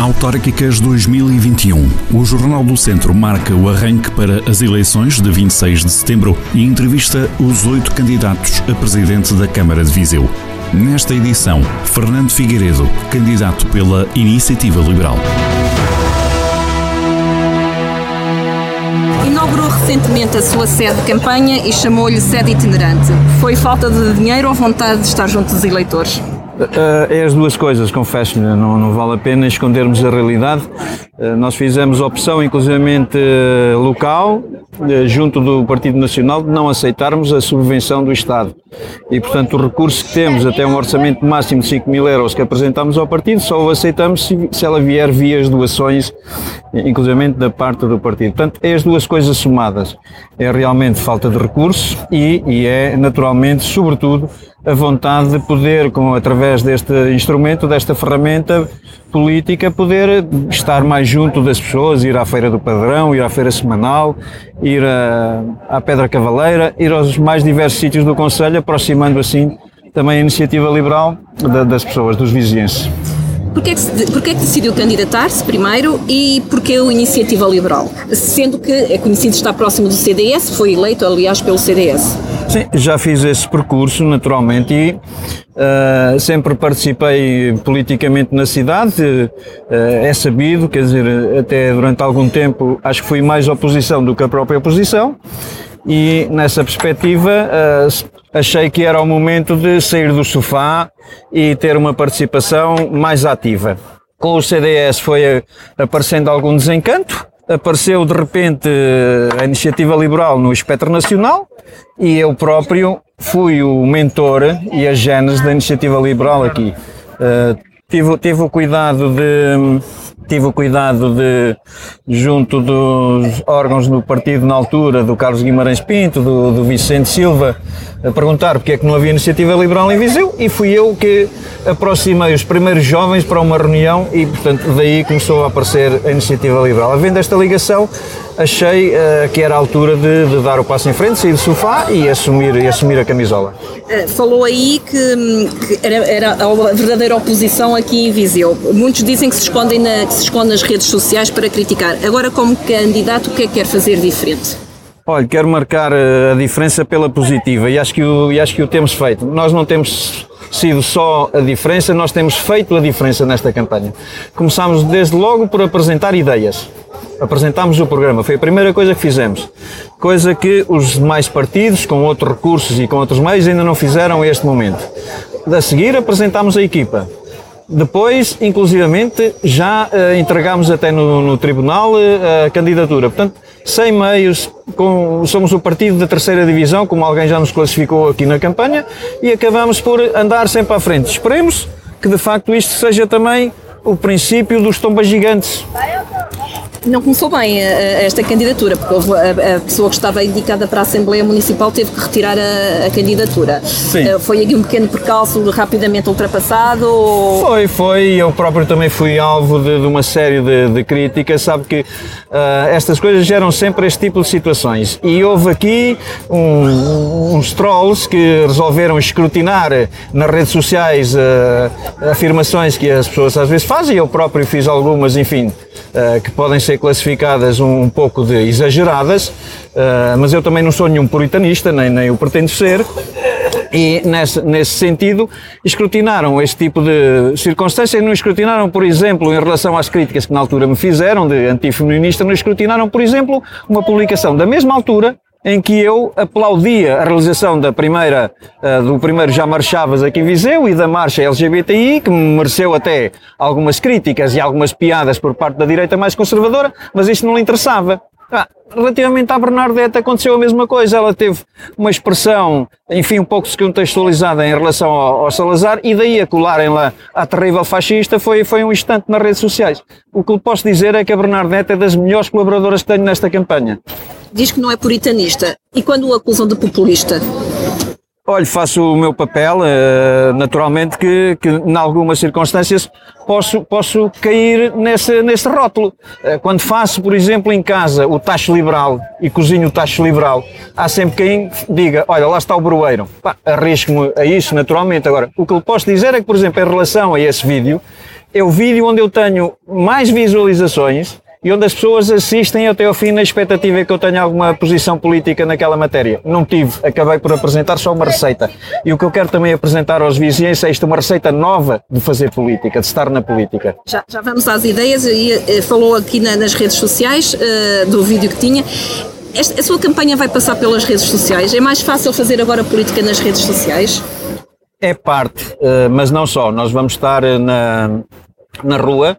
Autárquicas 2021. O Jornal do Centro marca o arranque para as eleições de 26 de setembro e entrevista os oito candidatos a presidente da Câmara de Viseu. Nesta edição, Fernando Figueiredo, candidato pela Iniciativa Liberal. Inaugurou recentemente a sua sede de campanha e chamou-lhe sede itinerante. Foi falta de dinheiro ou vontade de estar junto dos eleitores? Uh, é as duas coisas, confesso-lhe, não, não, vale a pena escondermos a realidade. Uh, nós fizemos opção, inclusivamente uh, local, junto do Partido Nacional, de não aceitarmos a subvenção do Estado. E, portanto, o recurso que temos, até um orçamento máximo de 5 mil euros que apresentamos ao partido, só o aceitamos se, se ela vier via as doações, inclusivamente da parte do partido. Portanto, é as duas coisas somadas. É realmente falta de recursos e, e é, naturalmente, sobretudo, a vontade de poder, com, através deste instrumento, desta ferramenta política, poder estar mais junto das pessoas, ir à Feira do Padrão, ir à Feira Semanal, ir a, à Pedra Cavaleira, ir aos mais diversos sítios do Conselho, aproximando assim também a iniciativa liberal da, das pessoas, dos vizinhos. Porquê que, porquê que decidiu candidatar-se primeiro e porquê a Iniciativa Liberal? Sendo que é conhecido estar próximo do CDS, foi eleito aliás pelo CDS. Sim, já fiz esse percurso naturalmente e uh, sempre participei politicamente na cidade, uh, é sabido, quer dizer, até durante algum tempo acho que fui mais oposição do que a própria oposição e nessa perspectiva uh, achei que era o momento de sair do sofá e ter uma participação mais ativa. Com o CDS foi aparecendo algum desencanto, apareceu de repente a iniciativa liberal no espectro nacional e eu próprio fui o mentor e a gênese da iniciativa liberal aqui. Uh, tive, tive o cuidado de tive o cuidado de, junto dos órgãos do partido na altura, do Carlos Guimarães Pinto, do, do Vicente Silva, a perguntar porque é que não havia iniciativa liberal em Viseu e fui eu que aproximei os primeiros jovens para uma reunião e, portanto, daí começou a aparecer a iniciativa liberal. Havendo esta ligação, achei uh, que era a altura de, de, dar o passo em frente, sair do sofá e assumir, e assumir a camisola. Uh, falou aí que, que era, era, a verdadeira oposição aqui em Viseu. Muitos dizem que se, escondem na, que se esconde nas redes sociais para criticar. Agora, como candidato, o que é que quer fazer diferente? Olha, quero marcar eh, a diferença pela positiva e acho que o, e acho que o temos feito. Nós não temos sido só a diferença, nós temos feito a diferença nesta campanha. Começámos desde logo por apresentar ideias. Apresentámos o programa, foi a primeira coisa que fizemos. Coisa que os demais partidos, com outros recursos e com outros meios, ainda não fizeram a este momento. A seguir, apresentámos a equipa. Depois, inclusivamente, já uh, entregámos até no, no tribunal uh, a candidatura. Portanto, sem meios, com, somos o partido da terceira divisão, como alguém já nos classificou aqui na campanha, e acabamos por andar sempre à frente. Esperemos que de facto isto seja também o princípio dos tombas gigantes não começou bem a, a esta candidatura, porque a, a, pessoa que estava indicada para a Assembleia Municipal teve que retirar a, candidatura. Sim. Uh, foi aqui um pequeno percalço rapidamente ultrapassado? Ou... Foi, foi. Eu próprio também fui alvo de, de uma série de, de, críticas. Sabe que uh, estas coisas geram sempre este tipo de situações. E houve aqui um, uns trolls que resolveram escrutinar nas redes sociais uh, afirmações que as pessoas às vezes fazem. Eu próprio fiz algumas, enfim, que podem ser classificadas um, pouco de exageradas, uh, mas eu também não sou nenhum puritanista, nem, nem o pretendo ser, e nesse, nesse sentido escrutinaram este tipo de circunstâncias, não escrutinaram, por exemplo, em relação às críticas que na altura me fizeram de antifeminista, não escrutinaram, por exemplo, uma publicação da mesma altura em que eu aplaudia a realização da primeira, uh, do primeiro Já Marchavas aqui em Viseu e da marcha LGBTI, que me mereceu até algumas críticas e algumas piadas por parte da direita mais conservadora, mas isto não lhe interessava. Ah, relativamente à Bernadette aconteceu a mesma coisa. Ela teve uma expressão, enfim, um pouco descontextualizada em relação ao, ao Salazar e daí a colarem lá a terrível fascista foi, foi um instante nas redes sociais. O que lhe posso dizer é que a Bernadette é das melhores colaboradoras que tenho nesta campanha diz que não é puritanista. E quando o acusam de populista? Olha, faço o meu papel, uh, naturalmente que, que em algumas circunstâncias posso, posso cair nesse, nesse rótulo. Uh, quando faço, por exemplo, em casa o tacho liberal e cozinho o tacho liberal, há sempre quem diga, olha, lá está o broeiro. Arrisco-me a isso, naturalmente. Agora, o que lhe posso dizer é que, por exemplo, em relação a esse vídeo, é o vídeo onde eu tenho mais visualizações e onde as pessoas assistem até ao fim na expectativa que eu tenha alguma posição política naquela matéria. Não tive, acabei por apresentar só uma receita. E o que eu quero também apresentar aos vizinhos é isto, uma receita nova de fazer política, de estar na política. Já, já vamos às ideias, e, eh, falou aqui na, nas redes sociais uh, do vídeo que tinha. Esta, a sua campanha vai passar pelas redes sociais. É mais fácil fazer agora política nas redes sociais? É parte, uh, mas não só. Nós vamos estar na, na rua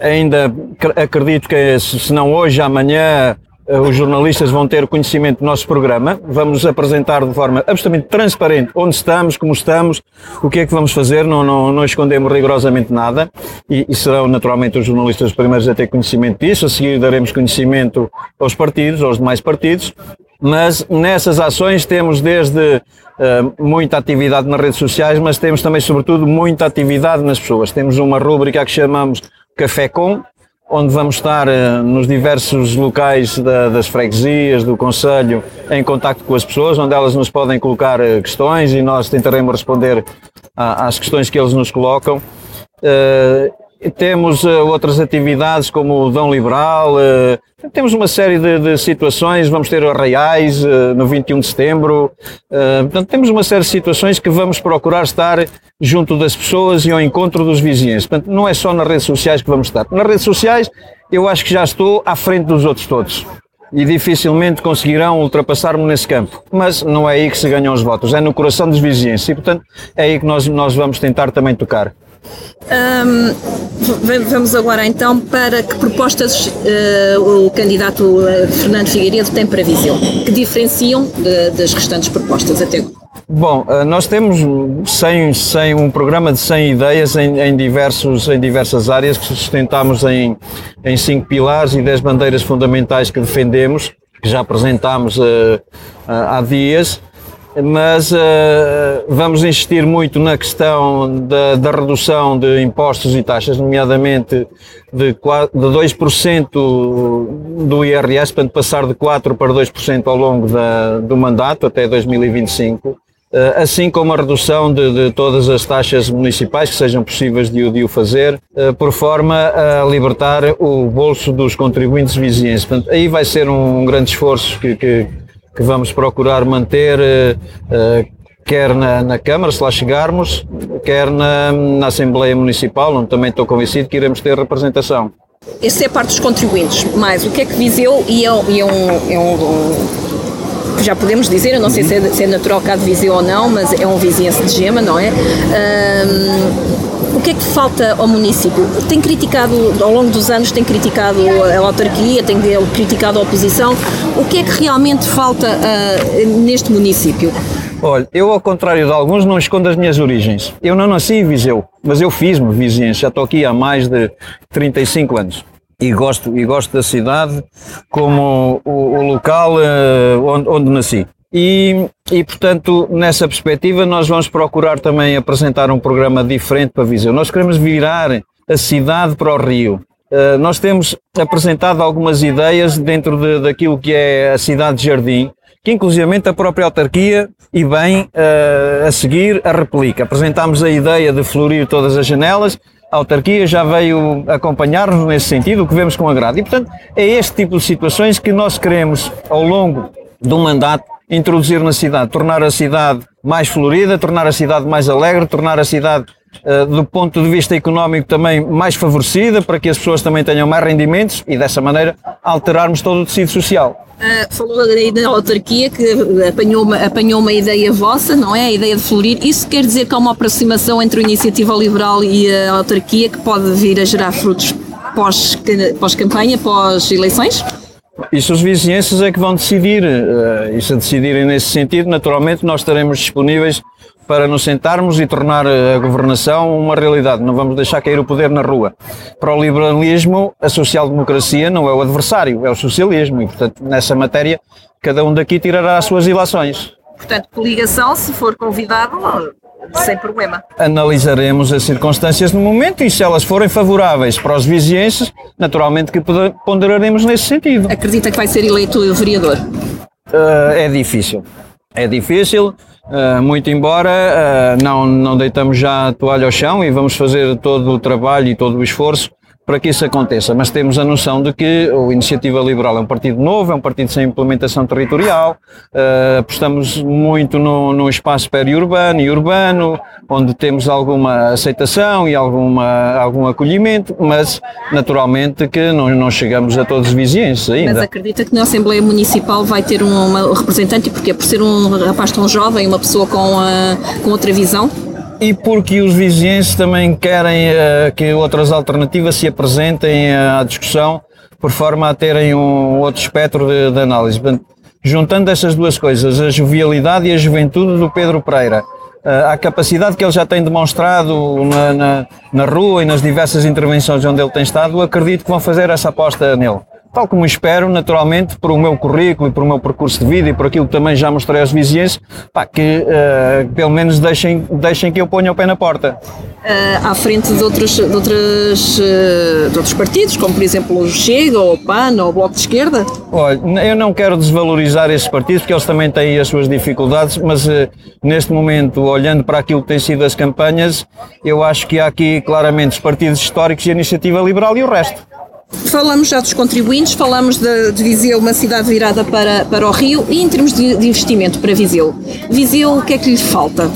ainda acredito que, se não hoje, amanhã, uh, os jornalistas vão ter conhecimento do nosso programa. Vamos apresentar de forma absolutamente transparente onde estamos, como estamos, o que é que vamos fazer. Não, não, não escondemos rigorosamente nada. E, e, serão naturalmente os jornalistas os primeiros a ter conhecimento disso. A seguir daremos conhecimento aos partidos, aos demais partidos. Mas nessas ações temos desde uh, muita atividade nas redes sociais, mas temos também, sobretudo, muita atividade nas pessoas. Temos uma rúbrica que chamamos Café Com, onde vamos estar uh, nos diversos locais da, das freguesias, do Conselho, em contacto com as pessoas, onde elas nos podem colocar uh, questões e nós tentaremos responder às questões que eles nos colocam. Uh, temos outras atividades como o Dão Liberal, temos uma série de, de, situações, vamos ter arraiais uh, no 21 de setembro, uh, portanto temos uma série de situações que vamos procurar estar junto das pessoas e ao encontro dos vizinhos. Portanto, não é só nas redes sociais que vamos estar. Nas redes sociais eu acho que já estou à frente dos outros todos e dificilmente conseguirão ultrapassar-me nesse campo. Mas não é aí que se ganham os votos, é no coração dos vizinhos e portanto é aí que nós, nós vamos tentar também tocar. Um, vamos agora então para que propostas uh, o candidato uh, Fernando Figueiredo tem para Viseu, que diferenciam de, das restantes propostas até agora. Bom, uh, nós temos 100, 100, um programa de 100 ideias em, em, diversos, em diversas áreas que sustentamos em, em cinco pilares e 10 bandeiras fundamentais que defendemos, que já apresentámos há dias mas uh, vamos insistir muito na questão da, da, redução de impostos e taxas, nomeadamente de, de 2% do IRS, portanto passar de 4% para 2% ao longo da, do mandato até 2025, uh, eh, assim como a redução de, de, todas as taxas municipais que sejam possíveis de, de o fazer, uh, por forma a libertar o bolso dos contribuintes vizinhos. Portanto, aí vai ser um, um grande esforço que, que que vamos procurar manter, eh, eh, quer na, na, Câmara, se lá chegarmos, quer na, na, Assembleia Municipal, onde também estou convencido que iremos ter representação. Essa é a parte dos contribuintes, mas o que é que Viseu e é, é, um, é um já podemos dizer, eu não sei se é, se é natural cá de Viseu ou não, mas é um vizinhança de Gema, não é? Um, o que é que falta ao município? Tem criticado, ao longo dos anos, tem criticado a autarquia, tem criticado a oposição. O que é que realmente falta uh, neste município? Olha, eu ao contrário de alguns não escondo as minhas origens. Eu não nasci em Viseu, mas eu fiz-me vizinhança, já estou aqui há mais de 35 anos. E gosto, e gosto da cidade como o, o local uh, onde, onde nasci. E, e, portanto, nessa perspectiva, nós vamos procurar também apresentar um programa diferente para Viseu. Nós queremos virar a cidade para o Rio. Uh, nós temos apresentado algumas ideias dentro de, daquilo que é a cidade de Jardim, que inclusivamente a própria autarquia e bem uh, a seguir a replica. Apresentámos a ideia de florir todas as janelas, a autarquia já veio acompanhar-nos nesse sentido, o que vemos com agrado. E, portanto, é este tipo de situações que nós queremos, ao longo do mandato, introduzir na cidade, tornar a cidade mais florida, tornar a cidade mais alegre, tornar a cidade do ponto de vista económico também mais favorecida para que as pessoas também tenham mais rendimentos e dessa maneira alterarmos todo o tecido social. Uh, falou aí da autarquia que apanhou uma, apanhou uma ideia vossa, não é? A ideia de florir. Isso quer dizer que há uma aproximação entre a iniciativa liberal e a autarquia que pode vir a gerar frutos pós-campanha, pós pós-eleições? Isso os vizinhenses é que vão decidir. Uh, e se decidirem nesse sentido, naturalmente nós estaremos disponíveis para nos sentarmos e tornar a governação uma realidade. Não vamos deixar cair o poder na rua. Para o liberalismo, a social-democracia não é o adversário, é o socialismo. E, portanto, nessa matéria, cada um daqui tirará as suas ilações. Portanto, coligação, se for convidado, sem problema. Analisaremos as circunstâncias no momento e se elas forem favoráveis para os vizienses, naturalmente que ponderaremos nesse sentido. Acredita que vai ser eleito vereador? Uh, é difícil. É difícil, uh, muito embora uh, não, não deitamos já a toalha ao chão e vamos fazer todo o trabalho e todo o esforço para que isso aconteça, mas temos a noção de que o Iniciativa Liberal é um partido novo, é um partido sem implementação territorial, uh, apostamos muito no, no espaço periurbano e urbano, onde temos alguma aceitação e alguma, algum acolhimento, mas naturalmente que não, não chegamos a todos os vizinhos ainda. Mas acredita que na Assembleia Municipal vai ter um representante, porque por ser um rapaz tão jovem, uma pessoa com, uh, com outra visão? E porque os vizinhos também querem uh, que outras alternativas se apresentem uh, à discussão por forma a terem um outro espectro de, de análise. Juntando essas duas coisas, a jovialidade e a juventude do Pedro Pereira, a capacidade que ele já tem demonstrado na, na, na rua e nas diversas intervenções onde ele tem estado, acredito que vão fazer essa aposta nele tal como espero, naturalmente, por o meu currículo e por o meu percurso de vida e por aquilo que também já mostrei aos vizinhos, pá, que uh, pelo menos deixem, deixem que eu ponha o pé na porta. Uh, à frente de outros, de, outros, uh, de outros partidos, como por exemplo o Chega, ou o PAN, ou o Bloco de Esquerda? Olha, eu não quero desvalorizar esses partidos, porque eles também têm as suas dificuldades, mas neste momento, olhando para aquilo que têm sido as campanhas, eu acho que há aqui claramente os partidos históricos e a Iniciativa Liberal e o resto. Falamos já dos contribuintes, falamos de, de, Viseu, uma cidade virada para, para o Rio, e em termos de, de investimento para Viseu, Viseu, o que é que lhe falta?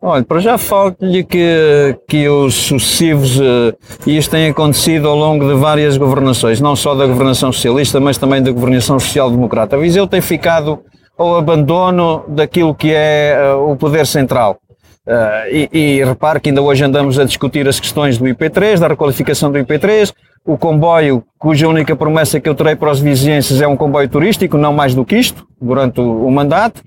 Olha, para já falta-lhe que, que os sucessivos, uh, e isto tem acontecido ao longo de várias governações, não só da governação socialista, mas também da governação social-democrata. Viseu tem ficado ao abandono daquilo que é uh, o poder central. Uh, e, e repare que ainda hoje andamos a discutir as questões do IP3, da requalificação do IP3, o comboio, cuja única promessa que eu terei para os vizinhenses é um comboio turístico, não mais do que isto, durante o, mandato.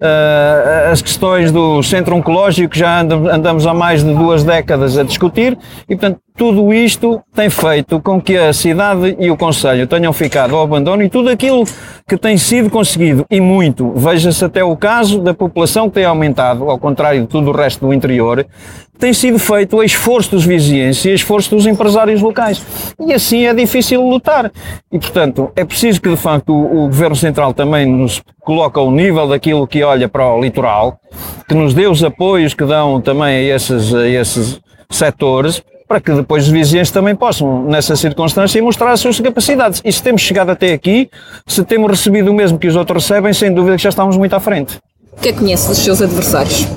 Uh, as questões do centro oncológico já andamos há mais de duas décadas a discutir e, portanto, tudo isto tem feito com que a cidade e o Conselho tenham ficado ao abandono e tudo aquilo que tem sido conseguido, e muito, veja-se até o caso da população que tem aumentado, ao contrário de tudo o resto do interior, tem sido feito a esforço dos vizinhos e esforço dos empresários locais. E assim é difícil lutar. E, portanto, é preciso que, de facto, o, o Governo Central também nos coloque ao nível daquilo que olha para o litoral, que nos dê os apoios que dão também a esses, a esses setores, para que depois os vizinhos também possam, nessa circunstância, mostrar as suas capacidades. E se temos chegado até aqui, se temos recebido o mesmo que os outros recebem, sem dúvida que já estamos muito à frente. O que é que conhece dos seus adversários?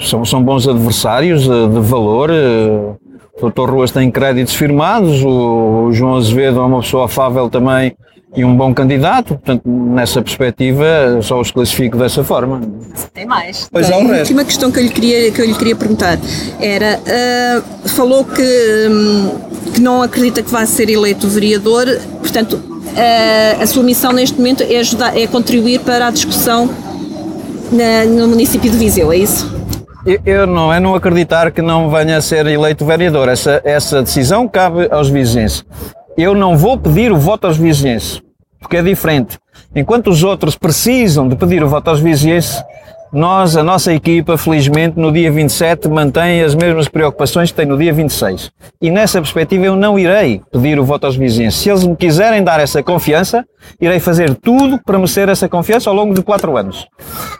São, são bons adversários eh, de valor. Eh, o Dr. Ruas tem créditos firmados, o João Azevedo é uma pessoa afável também e um bom candidato, portanto, nessa perspectiva, só os classifico dessa forma. Tem mais. Pois há o resto. A última questão que eu lhe queria, que eu lhe queria perguntar era, uh, falou que, um, que não acredita que vai ser eleito vereador, portanto, uh, a sua missão neste momento é, ajudar, é contribuir para a discussão na, no município de Viseu, é isso? Eu, não é não acreditar que não venha a ser eleito vereador. Essa, essa decisão cabe aos vizinhos. Eu não vou pedir o voto aos vizinhos porque é diferente. Enquanto os outros precisam de pedir o voto aos vizinhos, nós, a nossa equipa, felizmente, no dia 27 mantém as mesmas preocupações que tem no dia 26. E nessa perspectiva eu não irei pedir o voto aos vizinhos. Se eles me quiserem dar essa confiança, irei fazer tudo para merecer essa confiança ao longo de quatro anos.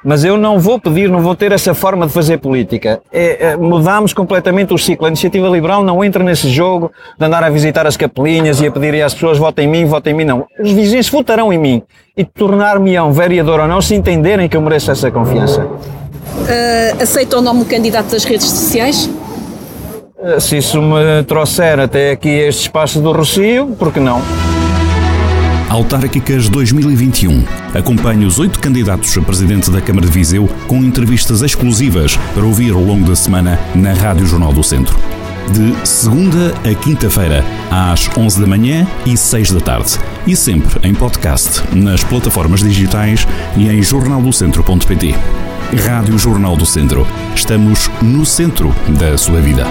Mas eu não vou pedir, não vou ter essa forma de fazer política. É, é, mudamos completamente o ciclo. A iniciativa liberal não entra nesse jogo de andar a visitar as capelinhas e a pedir às pessoas votem em mim, votem em mim, não. Os vizinhos votarão em mim e tornar-me-ão vereador ou não se entenderem que eu mereço essa confiança. Uh, aceita ou não o candidato das redes sociais? Uh, se isso me trouxer até aqui este espaço do Rocio, por que não? Autárquicas 2021. Acompanhe os oito candidatos a presidente da Câmara de Viseu com entrevistas exclusivas para ouvir ao longo da semana na Rádio Jornal do Centro de segunda a quinta-feira, às 11 da manhã e 6 da tarde. E sempre em podcast, nas plataformas digitais e em jornaldocentro.pt. Rádio Jornal do Centro. Estamos no centro da sua vida.